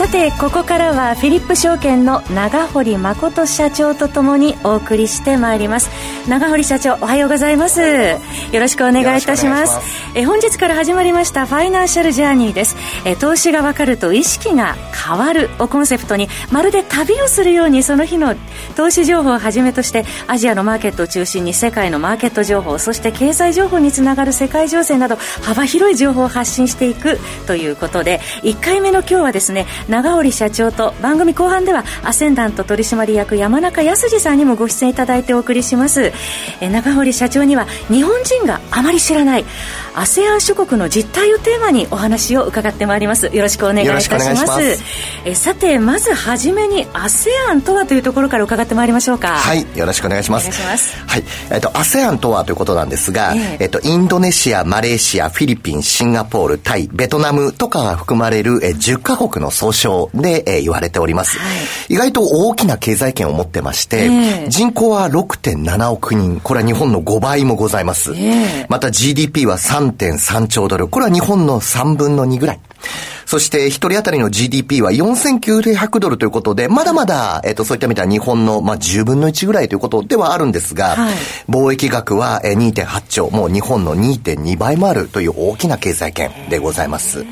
さてここからはフィリップ証券の長堀誠社長とともにお送りしてまいります。長堀社長おはようございます。よろしくお願いいたします。え本日から始まりましたファイナンシャルジャーニーです。え投資がわかると意識が変わるをコンセプトにまるで旅をするようにその日の投資情報をはじめとしてアジアのマーケットを中心に世界のマーケット情報そして経済情報につながる世界情勢など幅広い情報を発信していくということで1回目の今日はですね長堀社長と番組後半ではアセンダント取締役山中康二さんにもご出演いただいてお送りします。え長堀社長には日本人があまり知らない ASEAN 諸国の実態をテーマにお話を伺ってまいります。よろしくお願いいたします。えさてまずはじめに ASEAN とはというところから伺ってまいりましょうか。はいよろしくお願いします。はいえっと ASEAN とはということなんですが、えっとインドネシアマレーシアフィリピンシンガポールタイベトナムとかが含まれるえ10カ国の総称で、えー、言われております、はい、意外と大きな経済圏を持ってまして、えー、人口は6.7億人。これは日本の5倍もございます、えー、また GDP は3.3兆ドル。これは日本の3分の2ぐらい。そして一人当たりの GDP は4900ドルということで、まだまだ、えっ、と、そういった意味では日本の、まあ、10分の1ぐらいということではあるんですが、はい、貿易額は2.8兆、もう日本の2.2倍もあるという大きな経済圏でございます。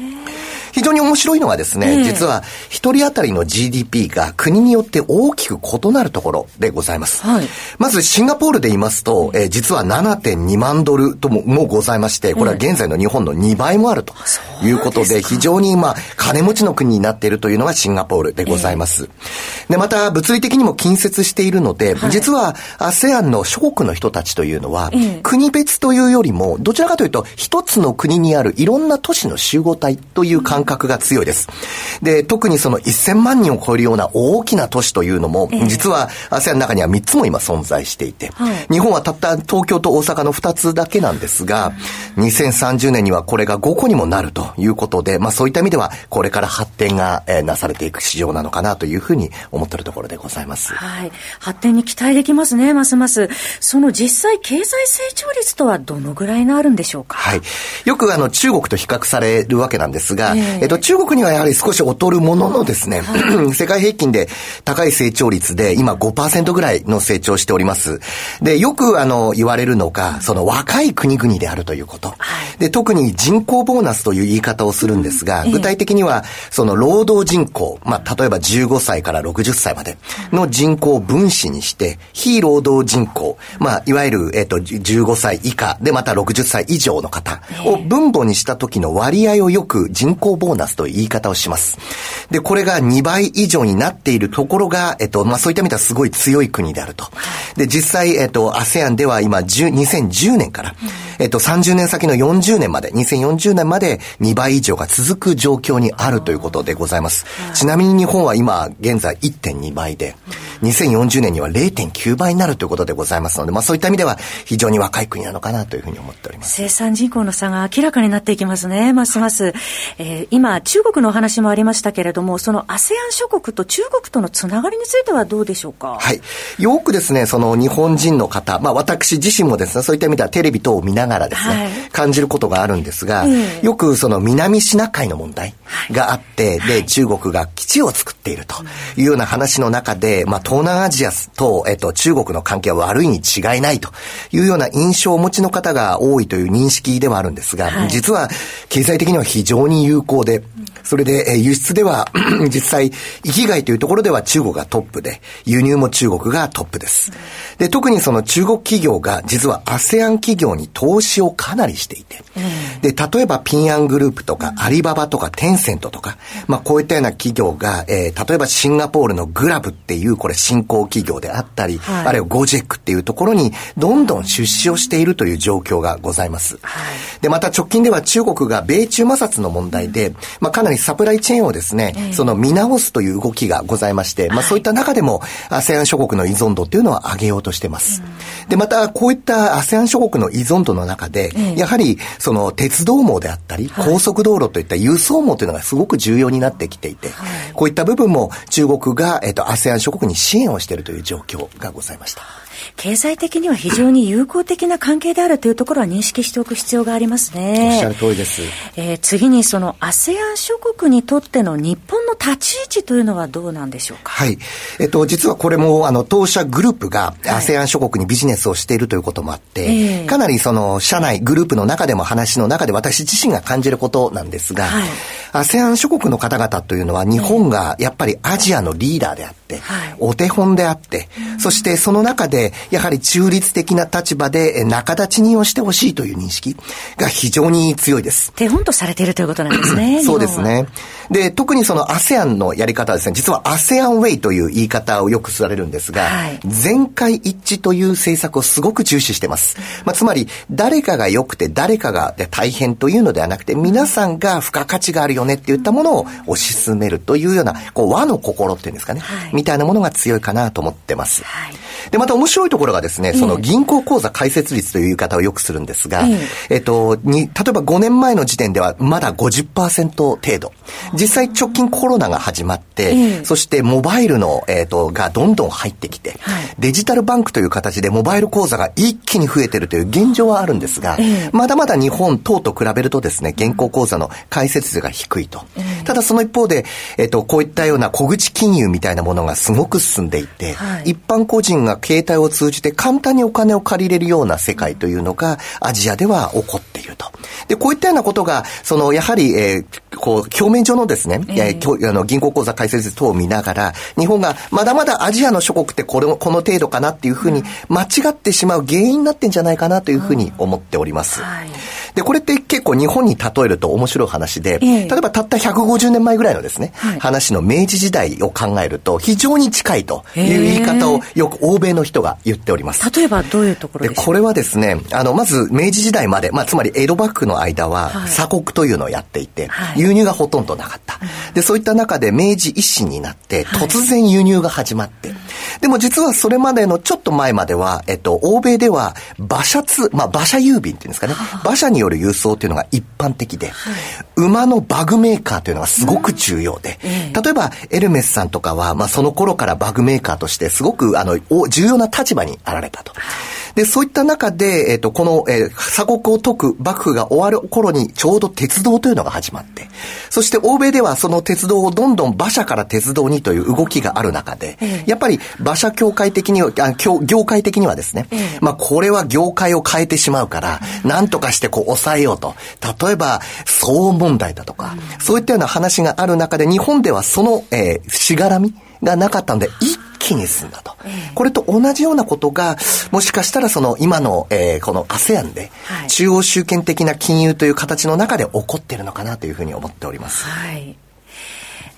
非常に面白いのはですね、えー、実は一人当たりの GDP が国によって大きく異なるところでございます。はい、まずシンガポールで言いますと、えー、実は7.2万ドルとももございまして、これは現在の日本の2倍もあるということで、非常にまあ金持ちの国になっているというのがシンガポールでございます。えー、で、また物理的にも近接しているので、はい、実は ASEAN の諸国の人たちというのは、国別というよりも、どちらかというと一つの国にあるいろんな都市の集合体という感覚覚が強いです。で、特にその1000万人を超えるような大きな都市というのも、えー、実は ASEAN の中には3つも今存在していて、はい、日本はたった東京と大阪の2つだけなんですが、2030年にはこれが5個にもなるということで、まあそういった意味では、これから発展が、えー、なされていく市場なのかなというふうに思っているところでございます。はい。発展に期待できますね、ますます。その実際経済成長率とはどのぐらいなるんでしょうか？はい。よくあの中国と比較されるわけなんですが、えーえっと、中国にはやはり少し劣るもののですね、世界平均で高い成長率で今5%ぐらいの成長しております。で、よくあの、言われるのが、その若い国々であるということ。で、特に人口ボーナスという言い方をするんですが、具体的には、その労働人口、まあ、例えば15歳から60歳までの人口を分子にして、非労働人口、まあ、いわゆる、えっと、15歳以下でまた60歳以上の方を分母にした時の割合をよく人口ボーナスという言い方をします。で、これが2倍以上になっているところが、えっと、まあ、そういった意味ではすごい強い国であると。で、実際、えっと、ASEAN では今、2010年から、えっと、30年先の40年まで、2040年まで2倍以上が続く状況にあるということでございます。ちなみに日本は今、現在1.2倍で、2040年には0.9倍になるということでございますので、まあそういった意味では非常に若い国なのかなというふうに思っております。生産人口の差が明らかになっていきますね、ますます。えー、今、中国のお話もありましたけれども、その ASEAN 諸国と中国とのつながりについてはどうでしょうか？はい。よくですね、その日本人の方、まあ私自身もですね、そういった意味ではテレビ等を見ながらですね、はい、感じることがあるんですが、えー、よくその南シナ海の問題があって、はい、で、中国が基地を作っているというような話の中で、まあ東南アジアと、えっと、中国の関係は悪いに違いないというような印象をお持ちの方が多いという認識ではあるんですが、はい、実は経済的には非常に有効で、それで、え輸出では 実際、域外というところでは中国がトップで、輸入も中国がトップです。で、特にその中国企業が実は ASEAN 企業に投資をかなりしていて、で、例えばピンアングループとか、アリババとか、テンセントとか、まあこういったような企業が、えー、例えばシンガポールのグラブっていうこれ新興企業であったり、はい、あるいはゴジェックっていうところにどんどん出資をしているという状況がございます。はい、で、また直近では中国が米中摩擦の問題で、まあかなりりサプライチェーンをですね、えー、その見直すという動きがございまして、まあそういった中でも ASEAN 諸国の依存度っていうのは上げようとしてます。うん、で、またこういった ASEAN 諸国の依存度の中で、えー、やはりその鉄道網であったり、高速道路といった輸送網というのがすごく重要になってきていて、はい、こういった部分も中国が、えっ、ー、と、ASEAN 諸国に支援をしているという状況がございました。経済的には非常に友好的な関係であるというところは認識しておく必要がありますね。おっしゃる通りです。えー、次にその ASEAN 諸国にとっての日本の立ち位置というのはどうなんでしょうか？はい。えっと、実はこれも、あの、当社グループが ASEAN 諸国にビジネスをしているということもあって、はい、かなりその、社内、グループの中でも話の中で私自身が感じることなんですが、はい、ASEAN 諸国の方々というのは日本がやっぱりアジアのリーダーであって、はい、お手本であって、そしてその中でやはり中立的な立場で仲立ち人をしてほしいという認識が非常に強いです。手本とされているということなんですね。そうですね。で、特にその ASEAN のやり方はですね、実は ASEAN ウェイという言い方をよくされるんですが、はい、全会一致という政策をすごく重視してます。まあ、つまり、誰かが良くて誰かが大変というのではなくて、皆さんが付加価値があるよねっていったものを推し進めるというような、こう和の心っていうんですかね、はい、みたいなものが強いかなと思ってます。はい、で、また面白いところがですね、その銀行口座開設率という言い方をよくするんですが、えっと、に、例えば5年前の時点ではまだ50%程度。実際直近コロナが始まって、えー、そしてモバイルの、えっ、ー、と、がどんどん入ってきて、はい、デジタルバンクという形でモバイル口座が一気に増えてるという現状はあるんですが、えー、まだまだ日本等と比べるとですね、現行口座の開設率が低低いと。ただその一方で、えっ、ー、と、こういったような小口金融みたいなものがすごく進んでいて、はい、一般個人が携帯を通じて簡単にお金を借りれるような世界というのがアジアでは起こっていると。で、こういったようなことが、その、やはり、えー、こう、表面上のですね、えー、あの銀行口座開設等を見ながら、日本がまだまだアジアの諸国ってこれこの程度かなっていうふうに間違ってしまう原因になってんじゃないかなというふうに思っております。はい、で、これって結構日本に例えると面白い話で、例えばたった150年前ぐらいのですね、はい、話の明治時代を考えると非常に近いという言い方をよく欧米の人が言っております。例えばどういうところでこれはですね、あの、まず明治時代まで、まあ、つまり江戸幕府の間は鎖国というのをやっていて、はい、輸入がほとんどなかった。で、そういった中で明治維新になって、突然輸入が始まって、はい、でも実はそれまでのちょっと前までは、えっと、欧米では馬車通、まあ、馬車郵便っていうんですかね、馬車による輸送っていうのが一般的で、はい、馬のバグメーカーというのがすごく重要で、うん、例えばエルメスさんとかは、まあ、その頃からバグメーカーとしてすごく、あの、重要な立場にあられたと。で、そういった中で、えっ、と、この、えー、鎖国を解く幕府が終わる頃にちょうど鉄道というのが始まって、そして欧米ではその鉄道をどんどん馬車から鉄道にという動きがある中で、やっぱり馬車協会的には、あ業業界的にはですね、まあこれは業界を変えてしまうから、なんとかしてこう抑えようと。例えば、騒音問題だとか、そういったような話がある中で、日本ではその、えー、しがらみがなかったんで、一気に進んだと。これと同じようなことが、もしかしたらその今の、えー、この ASEAN で、中央集権的な金融という形の中で起こっているのかなというふうに思っております。はい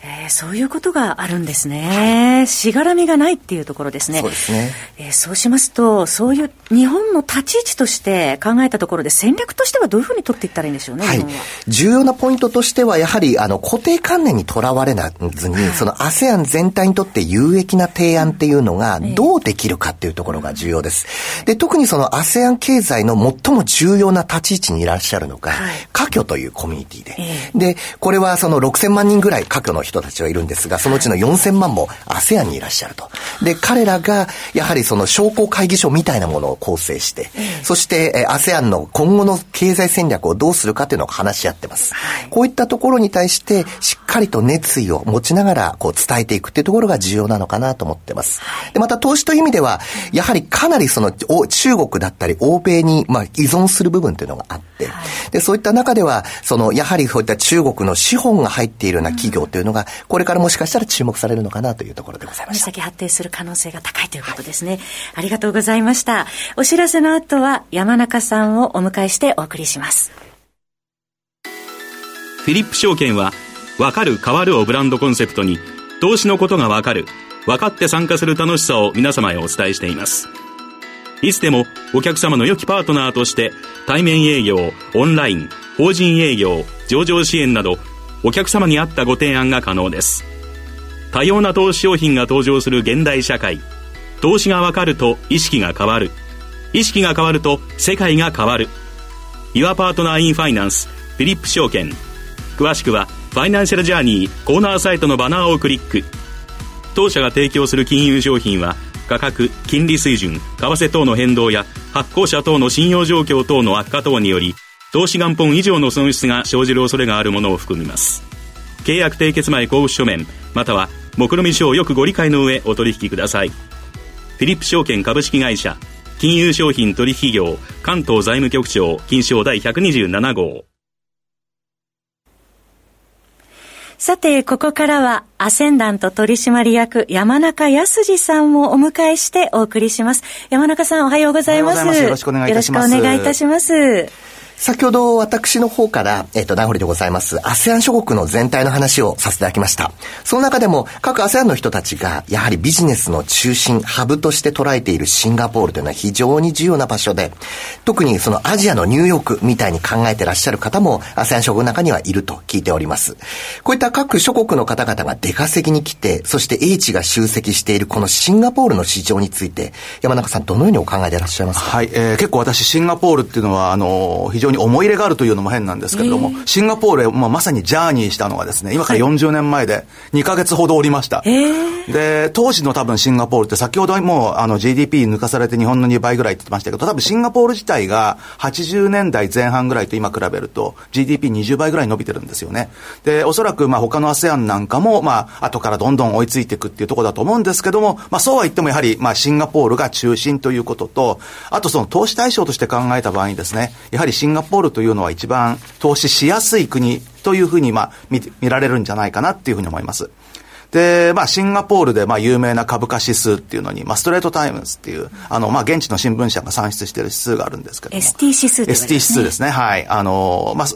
えー、そういうことがあるんですね、はい、しがらみがないっていうところですね。そうですね。えー、そうしますと、そういう日本の立ち位置として考えたところで戦略としてはどういうふうに取っていったらいいんでしょうね。はい。重要なポイントとしては、やはり、あの、固定観念にとらわれずに、はい、その ASEAN 全体にとって有益な提案っていうのが、どうできるかっていうところが重要です。で、特にその ASEAN 経済の最も重要な立ち位置にいらっしゃるのが、はい、華僑というコミュニティで。えー、で、これはその6000万人ぐらい華僑の人たちはいるんですが、そのうちの4000万も ASEAN にいらっしゃると。で、彼らが、やはりその商工会議所みたいなものを構成して、そして、ASEAN の今後の経済戦略をどうするかというのを話し合ってます。こういったところに対して、しっかりと熱意を持ちながら、こう伝えていくっていうところが重要なのかなと思ってます。で、また投資という意味では、やはりかなりその、中国だったり欧米に、まあ、依存する部分っていうのがあって、で、そういった中では、その、やはりそういった中国の資本が入っているような企業というのが、これからもしかしたら注目されるのかなというところでございます。先発展する可能性が高いということですね。はい、ありがとうございました。お知らせの後は山中さんをお迎えしてお送りします。フィリップ証券は、わかる変わるをブランドコンセプトに、投資のことがわかる、分かって参加する楽しさを皆様へお伝えしています。いつでもお客様の良きパートナーとして対面営業、オンライン、法人営業、上場支援などお客様に合ったご提案が可能です。多様な投資商品が登場する現代社会。投資がわかると意識が変わる。意識が変わると世界が変わる。Your Partner in Finance フィリップ証券。詳しくはファイナンシャルジャーニーコーナーサイトのバナーをクリック。当社が提供する金融商品は価格金利水準為替等の変動や発行者等の信用状況等の悪化等により投資元本以上の損失が生じる恐れがあるものを含みます契約締結前交付書面または目論見書をよくご理解の上お取引くださいフィリップ証券株式会社金融商品取引業関東財務局長金賞第127号さて、ここからは、アセンダント取締役、山中康さんをお迎えしてお送りします。山中さん、おはようございます。よろしくお願いいたします。よろしくお願いいたします。先ほど私の方から、えっ、ー、と、名残でございます、ASEAN 諸国の全体の話をさせていただきました。その中でも、各 ASEAN の人たちが、やはりビジネスの中心、ハブとして捉えているシンガポールというのは非常に重要な場所で、特にそのアジアのニューヨークみたいに考えてらっしゃる方も、ASEAN 諸国の中にはいると聞いております。こういった各諸国の方々が出稼ぎに来て、そして英知が集積しているこのシンガポールの市場について、山中さんどのようにお考えでいらっしゃいますか？はい、えー、結構私シンガポールっていうのは、あの、非常に思い入れがあるというのも変なんですけれども、シンガポールへ、まあ、まさにジャーニーしたのがですね、今から40年前で2ヶ月ほどおりました。で、当時の多分シンガポールって先ほどもうあの GDP 抜かされて日本の2倍ぐらいって言ってましたけど、多分シンガポール自体が80年代前半ぐらいと今比べると GDP20 倍ぐらい伸びてるんですよね。で、おそらくまあ他の ASEAN なんかもまあ後からどんどん追いついていくっていうところだと思うんですけども、まあそうは言ってもやはりまあシンガポールが中心ということと、あとその投資対象として考えた場合にですね、やはりシンガポールというのは一番投資しやすい国というふうに、まあ、見、見られるんじゃないかなっていうふうに思います。で、まあ、シンガポールで、まあ、有名な株価指数っていうのに、まあ、ストレートタイムズっていう、あの、まあ、現地の新聞社が算出している指数があるんですけども。ST 指数ですね。ST 指数ですね。はい。あの、まあ、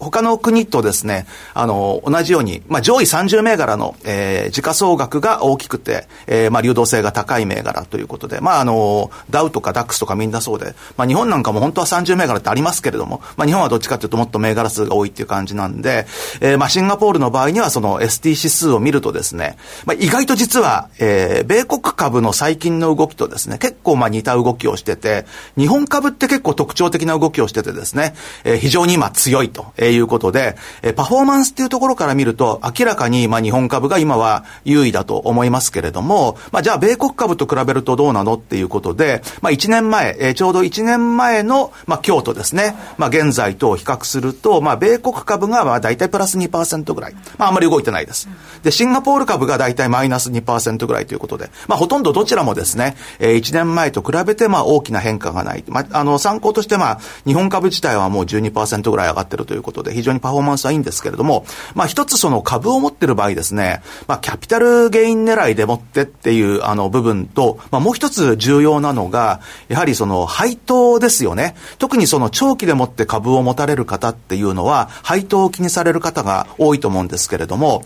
他の国とですね、あの、同じように、まあ、上位30銘柄の、えー、時価総額が大きくて、えー、まあ、流動性が高い銘柄ということで、まあ、あの、ダウとかダックスとかみんなそうで、まあ、日本なんかも本当は30銘柄ってありますけれども、まあ、日本はどっちかというともっと銘柄数が多いっていう感じなんで、えー、まあ、シンガポールの場合にはその ST 指数を見るとですね、まあ、意外と実は、えー、米国株の最近の動きとですね、結構ま似た動きをしてて、日本株って結構特徴的な動きをしててですね、えー、非常に今強いと。いうことで、えパフォーマンスっていうところから見ると、明らかに、まあ、日本株が今は優位だと思いますけれども、まあ、じゃあ、米国株と比べるとどうなのっていうことで、まあ、1年前、え、ちょうど1年前の、まあ、京都ですね、まあ、現在と比較すると、まあ、米国株が、まあ、大体プラス2%ぐらい。まあ、あんまり動いてないです。で、シンガポール株が大体マイナス2%ぐらいということで、まあ、ほとんどどちらもですね、えー、1年前と比べて、まあ、大きな変化がない。まあ、あの、参考として、まあ、日本株自体はもう12%ぐらい上がってるということで、非常にパフォーマンスはいいんですけれども、まあ一つその株を持ってる場合ですね、まあキャピタルゲイン狙いでもってっていうあの部分と、まあもう一つ重要なのが、やはりその配当ですよね。特にその長期でもって株を持たれる方っていうのは、配当を気にされる方が多いと思うんですけれども、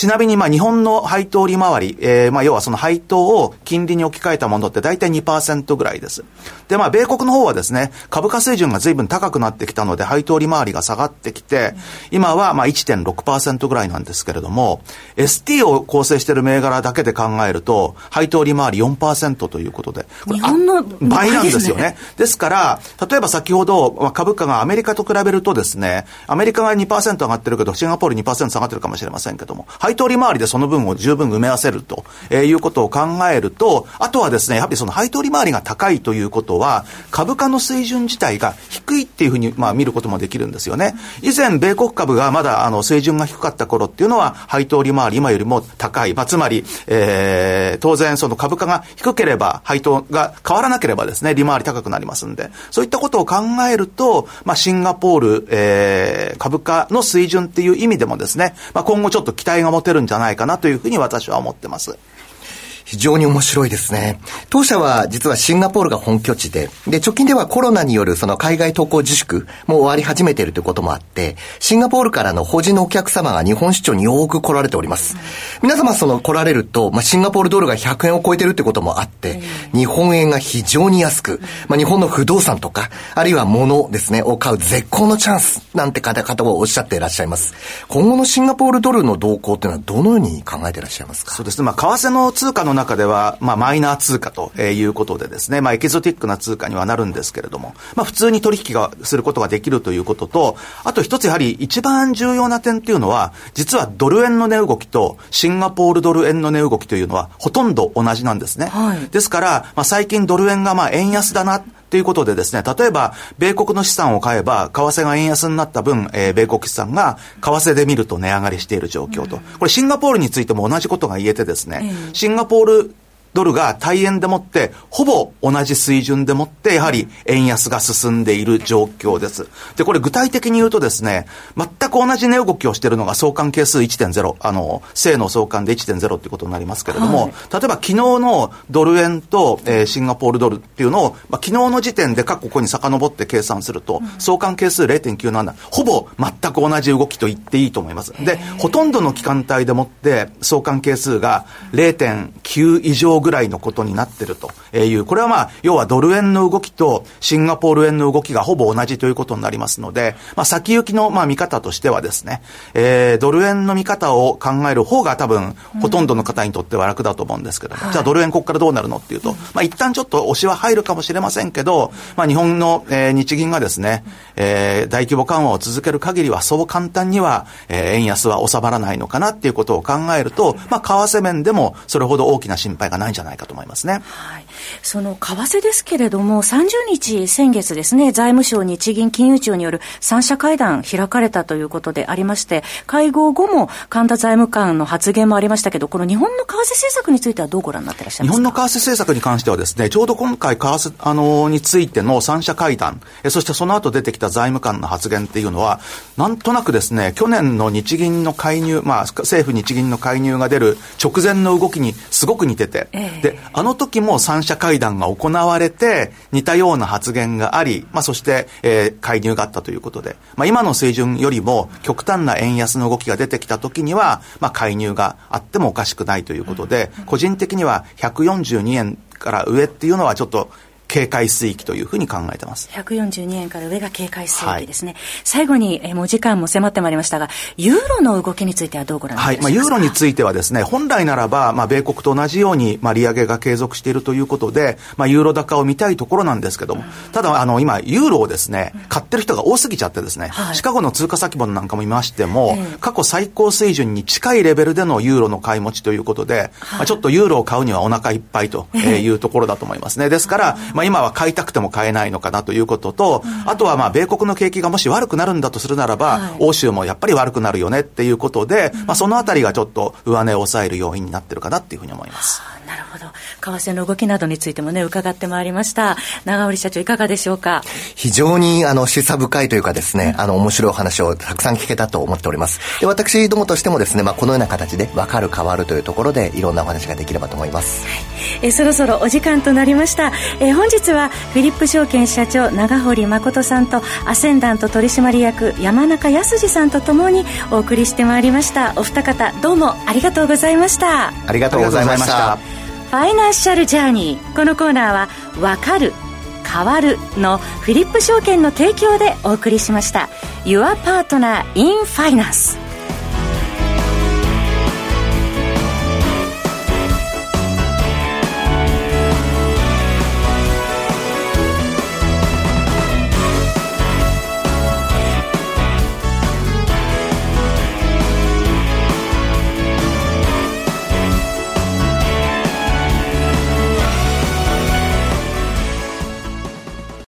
ちなみに、まあ、日本の配当利回り、えー、まあ、要はその配当を金利に置き換えたものって大体2%ぐらいです。で、まあ、米国の方はですね、株価水準が随分高くなってきたので、配当利回りが下がってきて、今は、まあ、1.6%ぐらいなんですけれども、ST を構成している銘柄だけで考えると、配当利回り4%ということで、日本の倍なんですよね。ですから、例えば先ほど、まあ、株価がアメリカと比べるとですね、アメリカが2%上がってるけど、シンガポール2%下がってるかもしれませんけども、配当利回りでその分を十分埋め合わせると、えー、いうことを考えると、あとはですね、やはりその配当利回りが高いということは、株価の水準自体が低いっていうふうに、まあ、見ることもできるんですよね。以前、米国株がまだ、あの、水準が低かった頃っていうのは、配当利回り今よりも高い。まあ、つまり、えー、当然、その株価が低ければ、配当が変わらなければですね、利回り高くなりますんで、そういったことを考えると、まあ、シンガポール、えー、株価の水準っていう意味でもですね、まあ、今後ちょっと期待が持てるんじゃないかなというふうに私は思ってます。非常に面白いですね。当社は実はシンガポールが本拠地で、で、直近ではコロナによるその海外渡航自粛も終わり始めているということもあって、シンガポールからの法人のお客様が日本市場に多く来られております。皆様その来られると、まあ、シンガポールドルが100円を超えてるってこともあって、日本円が非常に安く、まあ、日本の不動産とか、あるいは物ですね、を買う絶好のチャンスなんて方々をおっしゃっていらっしゃいます。今後のシンガポールドルの動向っていうのはどのように考えていらっしゃいますか？そうですね。まあ、為替の通貨の中では、まあ、マイナー通貨ということでですね、まあ、エキゾティックな通貨にはなるんですけれども、まあ、普通に取引がすることができるということと、あと一つやはり一番重要な点っていうのは、実はドル円の値動きとシンガポールドル円の値動きというのはほとんど同じなんですね。はい、ですから、まあ、最近ドル円がまあ円安だな、ということでですね、例えば、米国の資産を買えば、為替が円安になった分、えー、米国資産が為替で見ると値上がりしている状況と。これシンガポールについても同じことが言えてですね、シンガポールドルが大円でもって、ほぼ同じ水準でもって、やはり円安が進んでいる状況です。で、これ具体的に言うとですね、全く同じ値動きをしているのが相関係数1.0、あの、正の相関で1.0っていうことになりますけれども、はい、例えば昨日のドル円と、えー、シンガポールドルっていうのを、まあ、昨日の時点で過去ここに遡って計算すると、うん、相関係数0.97、ほぼ全く同じ動きと言っていいと思います。で、ほとんどの期間帯でもって相関係数が0.9以上ぐらいのことになってると。いう、これはまあ、要はドル円の動きとシンガポール円の動きがほぼ同じということになりますので、まあ、先行きのまあ見方としてはですね、えー、ドル円の見方を考える方が多分、ほとんどの方にとっては楽だと思うんですけども、うん、じゃあドル円ここからどうなるのっていうと、まあ、一旦ちょっと押しは入るかもしれませんけど、まあ、日本の、えー、日銀がですね、えー、大規模緩和を続ける限りは、そう簡単には、えー、円安は収まらないのかなっていうことを考えると、まあ、為替面でもそれほど大きな心配がないんじゃないかと思いますね。はい。その為替ですけれども、30日先月ですね、財務省日銀金融庁による三者会談開かれたということでありまして、会合後も神田財務官の発言もありましたけど、この日本の為替政策についてはどうご覧になってらっしゃいますか？日本の為替政策に関してはですね、ちょうど今回為替、あの、についての三者会談、えそしてその後出てきた財務官の発言っていうのは、なんとなくですね、去年の日銀の介入、まあ、政府日銀の介入が出る直前の動きにすごく似てて、ええ、で、あの時も三者者会談が行われて、似たような発言があり、まあ、そして、えー、介入があったということで、まあ、今の水準よりも極端な円安の動きが出てきた時には、まあ、介入があってもおかしくないということで、個人的には142円から上っていうのはちょっと警戒水域というふうに考えてます。142円から上が警戒水域ですね。はい、最後に、えもう時間も迫ってまいりましたが、ユーロの動きについてはどうご覧になりますか、はい、まあ、ユーロについてはですね、本来ならば、まあ、米国と同じように、まあ、利上げが継続しているということで、まあ、ユーロ高を見たいところなんですけども、ただ、あの、今、ユーロをですね、買ってる人が多すぎちゃってですね、はい、シカゴの通貨先物なんかも見ましても、えー、過去最高水準に近いレベルでのユーロの買い持ちということで、まあ、ちょっとユーロを買うにはお腹いっぱいというところだと思いますね。ですから、まあ、今は買いたくても買えないのかなということと、あとはまあ米国の景気がもし悪くなるんだとするならば、はい、欧州もやっぱり悪くなるよねっていうことで、まあ、そのあたりがちょっと上値を抑える要因になってるかなっていうふうに思います。なるほど。為替の動きなどについてもね、伺ってまいりました。長織社長、いかがでしょうか？非常に、あの、示唆深いというかですね、あの、面白いお話をたくさん聞けたと思っております。で、私どもとしてもですね、まあ、このような形で、分かる、変わるというところで、いろんなお話ができればと思います。はい、えそろそろお時間となりました。え本日は、フィリップ証券社長、長堀誠さんと、アセンダント取締役、山中康さんとともにお送りしてまいりました。お二方、どうもありがとうございました。ありがとうございました。ファイナンシャルジャーニーこのコーナーは「わかる変わる」のフィリップ証券の提供でお送りしました Your Partner in Finance